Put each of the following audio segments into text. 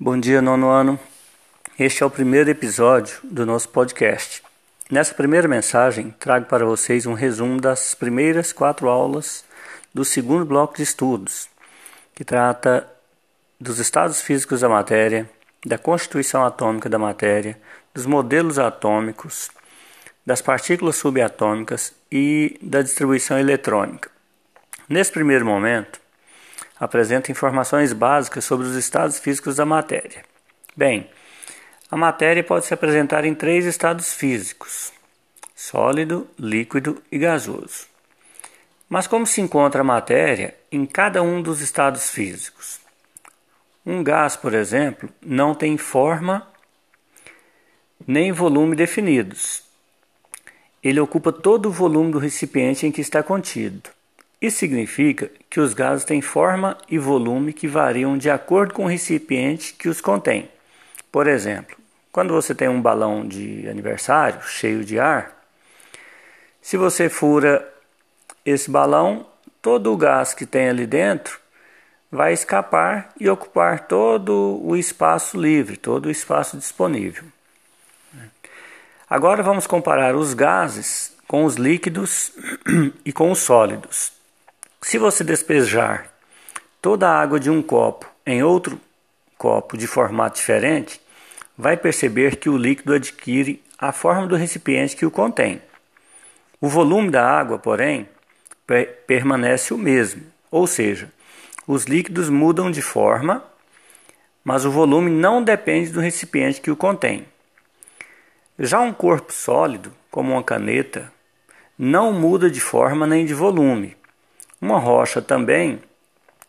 Bom dia, nono ano. Este é o primeiro episódio do nosso podcast. Nessa primeira mensagem, trago para vocês um resumo das primeiras quatro aulas do segundo bloco de estudos, que trata dos estados físicos da matéria, da constituição atômica da matéria, dos modelos atômicos, das partículas subatômicas e da distribuição eletrônica. Nesse primeiro momento, apresenta informações básicas sobre os estados físicos da matéria. Bem, a matéria pode se apresentar em três estados físicos: sólido, líquido e gasoso. Mas como se encontra a matéria em cada um dos estados físicos? Um gás, por exemplo, não tem forma nem volume definidos. Ele ocupa todo o volume do recipiente em que está contido. Isso significa que os gases têm forma e volume que variam de acordo com o recipiente que os contém. Por exemplo, quando você tem um balão de aniversário cheio de ar, se você fura esse balão, todo o gás que tem ali dentro vai escapar e ocupar todo o espaço livre, todo o espaço disponível. Agora vamos comparar os gases com os líquidos e com os sólidos. Se você despejar toda a água de um copo em outro copo de formato diferente, vai perceber que o líquido adquire a forma do recipiente que o contém. O volume da água, porém, permanece o mesmo, ou seja, os líquidos mudam de forma, mas o volume não depende do recipiente que o contém. Já um corpo sólido, como uma caneta, não muda de forma nem de volume, uma rocha também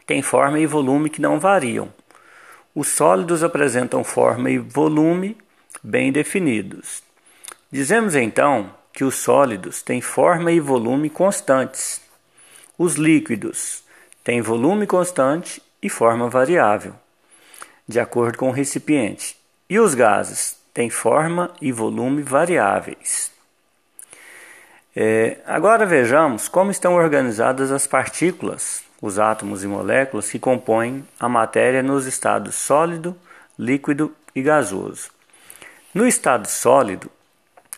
tem forma e volume que não variam. Os sólidos apresentam forma e volume bem definidos. Dizemos então que os sólidos têm forma e volume constantes. Os líquidos têm volume constante e forma variável, de acordo com o recipiente. E os gases têm forma e volume variáveis. É, agora vejamos como estão organizadas as partículas, os átomos e moléculas que compõem a matéria nos estados sólido, líquido e gasoso. No estado sólido,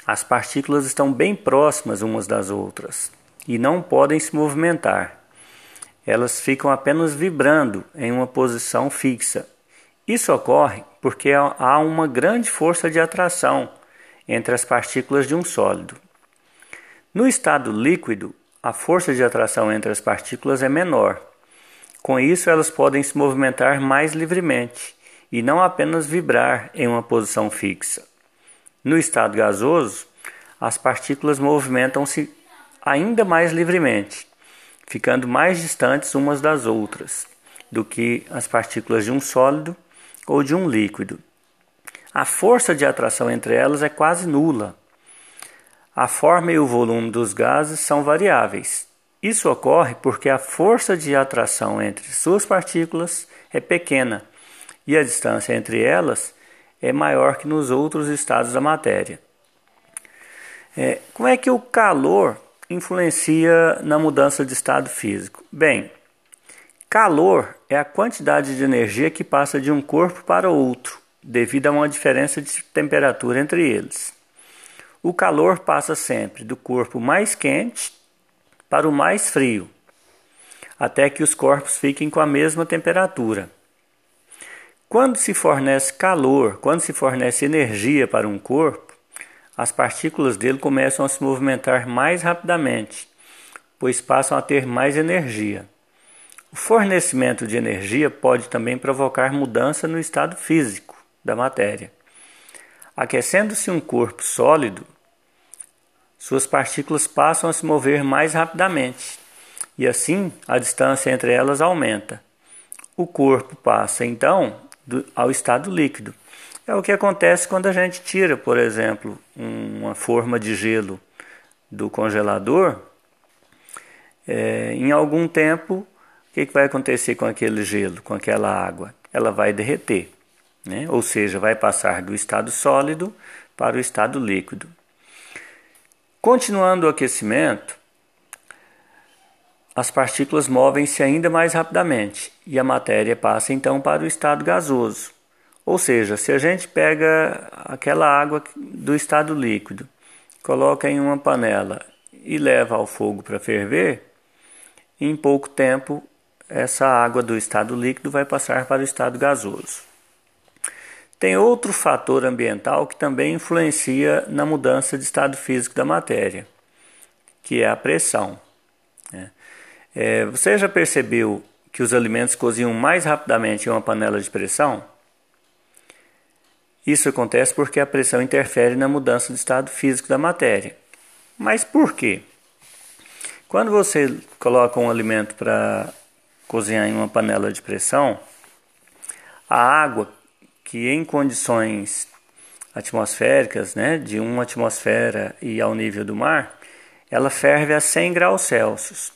as partículas estão bem próximas umas das outras e não podem se movimentar. Elas ficam apenas vibrando em uma posição fixa. Isso ocorre porque há uma grande força de atração entre as partículas de um sólido. No estado líquido, a força de atração entre as partículas é menor. Com isso, elas podem se movimentar mais livremente e não apenas vibrar em uma posição fixa. No estado gasoso, as partículas movimentam-se ainda mais livremente, ficando mais distantes umas das outras do que as partículas de um sólido ou de um líquido. A força de atração entre elas é quase nula a forma e o volume dos gases são variáveis. Isso ocorre porque a força de atração entre suas partículas é pequena e a distância entre elas é maior que nos outros estados da matéria. É, como é que o calor influencia na mudança de estado físico? Bem, calor é a quantidade de energia que passa de um corpo para outro, devido a uma diferença de temperatura entre eles. O calor passa sempre do corpo mais quente para o mais frio, até que os corpos fiquem com a mesma temperatura. Quando se fornece calor, quando se fornece energia para um corpo, as partículas dele começam a se movimentar mais rapidamente, pois passam a ter mais energia. O fornecimento de energia pode também provocar mudança no estado físico da matéria. Aquecendo-se um corpo sólido, suas partículas passam a se mover mais rapidamente e assim a distância entre elas aumenta. O corpo passa então do, ao estado líquido. É o que acontece quando a gente tira, por exemplo, uma forma de gelo do congelador. É, em algum tempo, o que, que vai acontecer com aquele gelo, com aquela água? Ela vai derreter, né? ou seja, vai passar do estado sólido para o estado líquido. Continuando o aquecimento, as partículas movem-se ainda mais rapidamente e a matéria passa então para o estado gasoso, Ou seja, se a gente pega aquela água do estado líquido, coloca em uma panela e leva ao fogo para ferver, em pouco tempo essa água do estado líquido vai passar para o estado gasoso. Tem outro fator ambiental que também influencia na mudança de estado físico da matéria, que é a pressão. Né? É, você já percebeu que os alimentos cozinham mais rapidamente em uma panela de pressão? Isso acontece porque a pressão interfere na mudança de estado físico da matéria. Mas por quê? Quando você coloca um alimento para cozinhar em uma panela de pressão, a água que em condições atmosféricas, né, de uma atmosfera e ao nível do mar, ela ferve a 100 graus Celsius.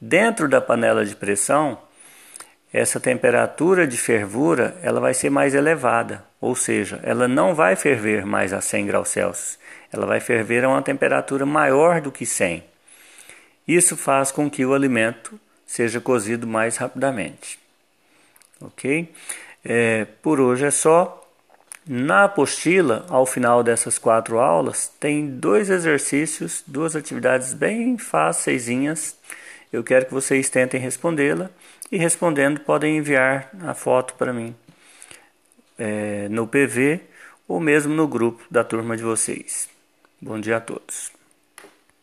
Dentro da panela de pressão, essa temperatura de fervura ela vai ser mais elevada, ou seja, ela não vai ferver mais a 100 graus Celsius, ela vai ferver a uma temperatura maior do que 100. Isso faz com que o alimento seja cozido mais rapidamente. Ok? É, por hoje é só. Na apostila, ao final dessas quatro aulas, tem dois exercícios, duas atividades bem fáceis. Eu quero que vocês tentem respondê-la e respondendo podem enviar a foto para mim é, no PV ou mesmo no grupo da turma de vocês. Bom dia a todos.